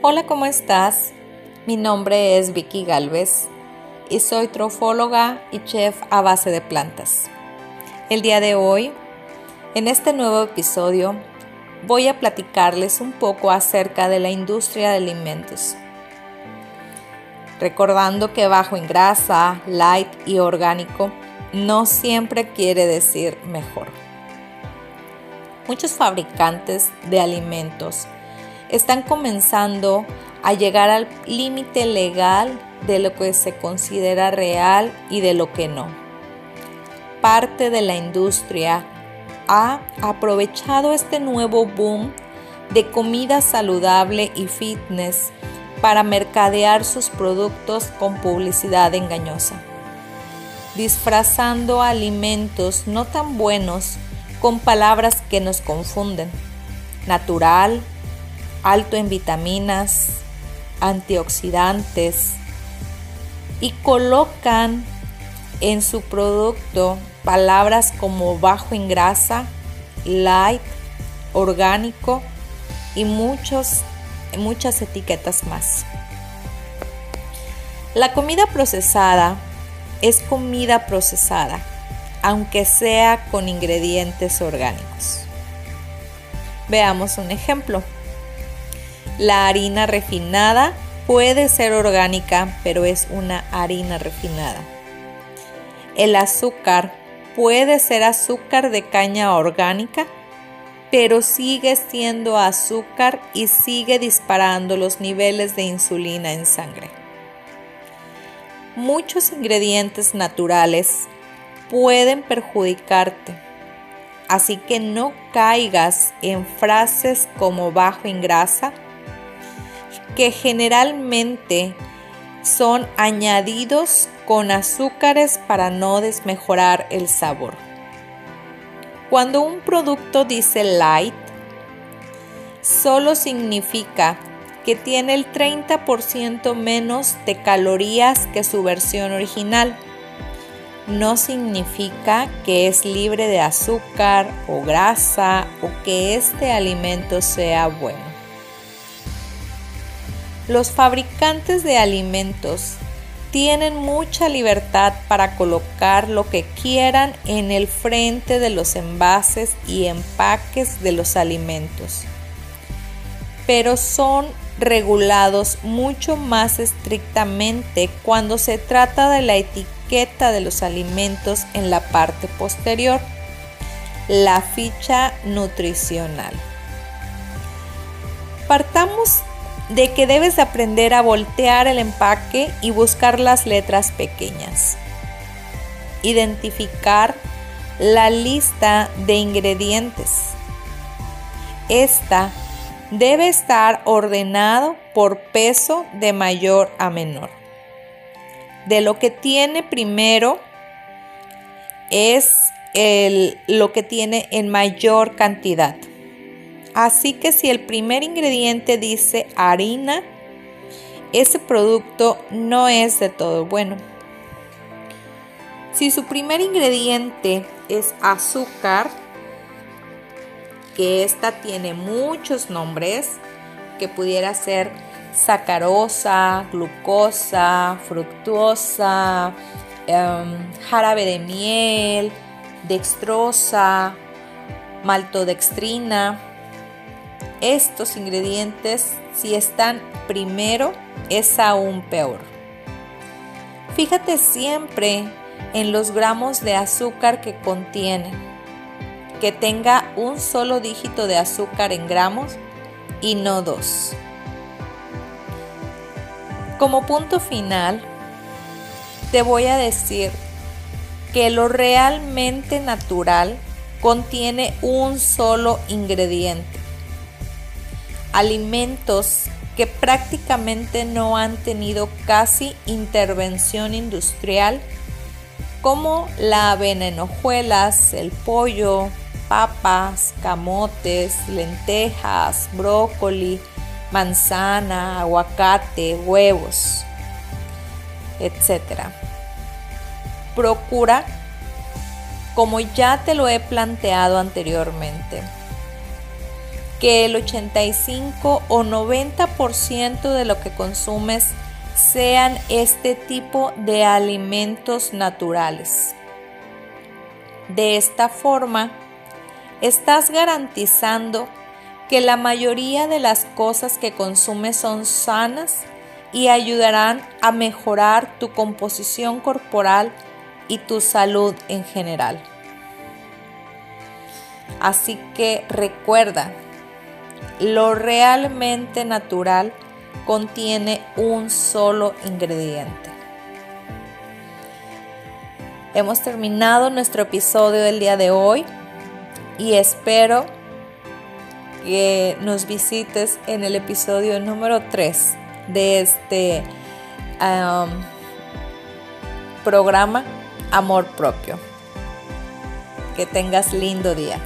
Hola, ¿cómo estás? Mi nombre es Vicky Galvez y soy trofóloga y chef a base de plantas. El día de hoy, en este nuevo episodio, voy a platicarles un poco acerca de la industria de alimentos. Recordando que bajo en grasa, light y orgánico no siempre quiere decir mejor. Muchos fabricantes de alimentos están comenzando a llegar al límite legal de lo que se considera real y de lo que no. Parte de la industria ha aprovechado este nuevo boom de comida saludable y fitness para mercadear sus productos con publicidad engañosa, disfrazando alimentos no tan buenos con palabras que nos confunden. Natural, alto en vitaminas, antioxidantes y colocan en su producto palabras como bajo en grasa, light, orgánico y muchos, muchas etiquetas más. La comida procesada es comida procesada, aunque sea con ingredientes orgánicos. Veamos un ejemplo. La harina refinada puede ser orgánica, pero es una harina refinada. El azúcar puede ser azúcar de caña orgánica, pero sigue siendo azúcar y sigue disparando los niveles de insulina en sangre. Muchos ingredientes naturales pueden perjudicarte, así que no caigas en frases como bajo en grasa que generalmente son añadidos con azúcares para no desmejorar el sabor. Cuando un producto dice light, solo significa que tiene el 30% menos de calorías que su versión original. No significa que es libre de azúcar o grasa o que este alimento sea bueno. Los fabricantes de alimentos tienen mucha libertad para colocar lo que quieran en el frente de los envases y empaques de los alimentos, pero son regulados mucho más estrictamente cuando se trata de la etiqueta de los alimentos en la parte posterior, la ficha nutricional. Partamos de que debes aprender a voltear el empaque y buscar las letras pequeñas. Identificar la lista de ingredientes. Esta debe estar ordenado por peso de mayor a menor. De lo que tiene primero es lo que tiene en mayor cantidad. Así que si el primer ingrediente dice harina, ese producto no es de todo bueno. Si su primer ingrediente es azúcar, que esta tiene muchos nombres, que pudiera ser sacarosa, glucosa, fructuosa, em, jarabe de miel, dextrosa, maltodextrina, estos ingredientes, si están primero, es aún peor. Fíjate siempre en los gramos de azúcar que contiene, que tenga un solo dígito de azúcar en gramos y no dos. Como punto final, te voy a decir que lo realmente natural contiene un solo ingrediente alimentos que prácticamente no han tenido casi intervención industrial, como la avena en hojuelas, el pollo, papas, camotes, lentejas, brócoli, manzana, aguacate, huevos, etc. Procura, como ya te lo he planteado anteriormente, que el 85 o 90% de lo que consumes sean este tipo de alimentos naturales. De esta forma, estás garantizando que la mayoría de las cosas que consumes son sanas y ayudarán a mejorar tu composición corporal y tu salud en general. Así que recuerda, lo realmente natural contiene un solo ingrediente. Hemos terminado nuestro episodio del día de hoy y espero que nos visites en el episodio número 3 de este programa Amor Propio. Que tengas lindo día.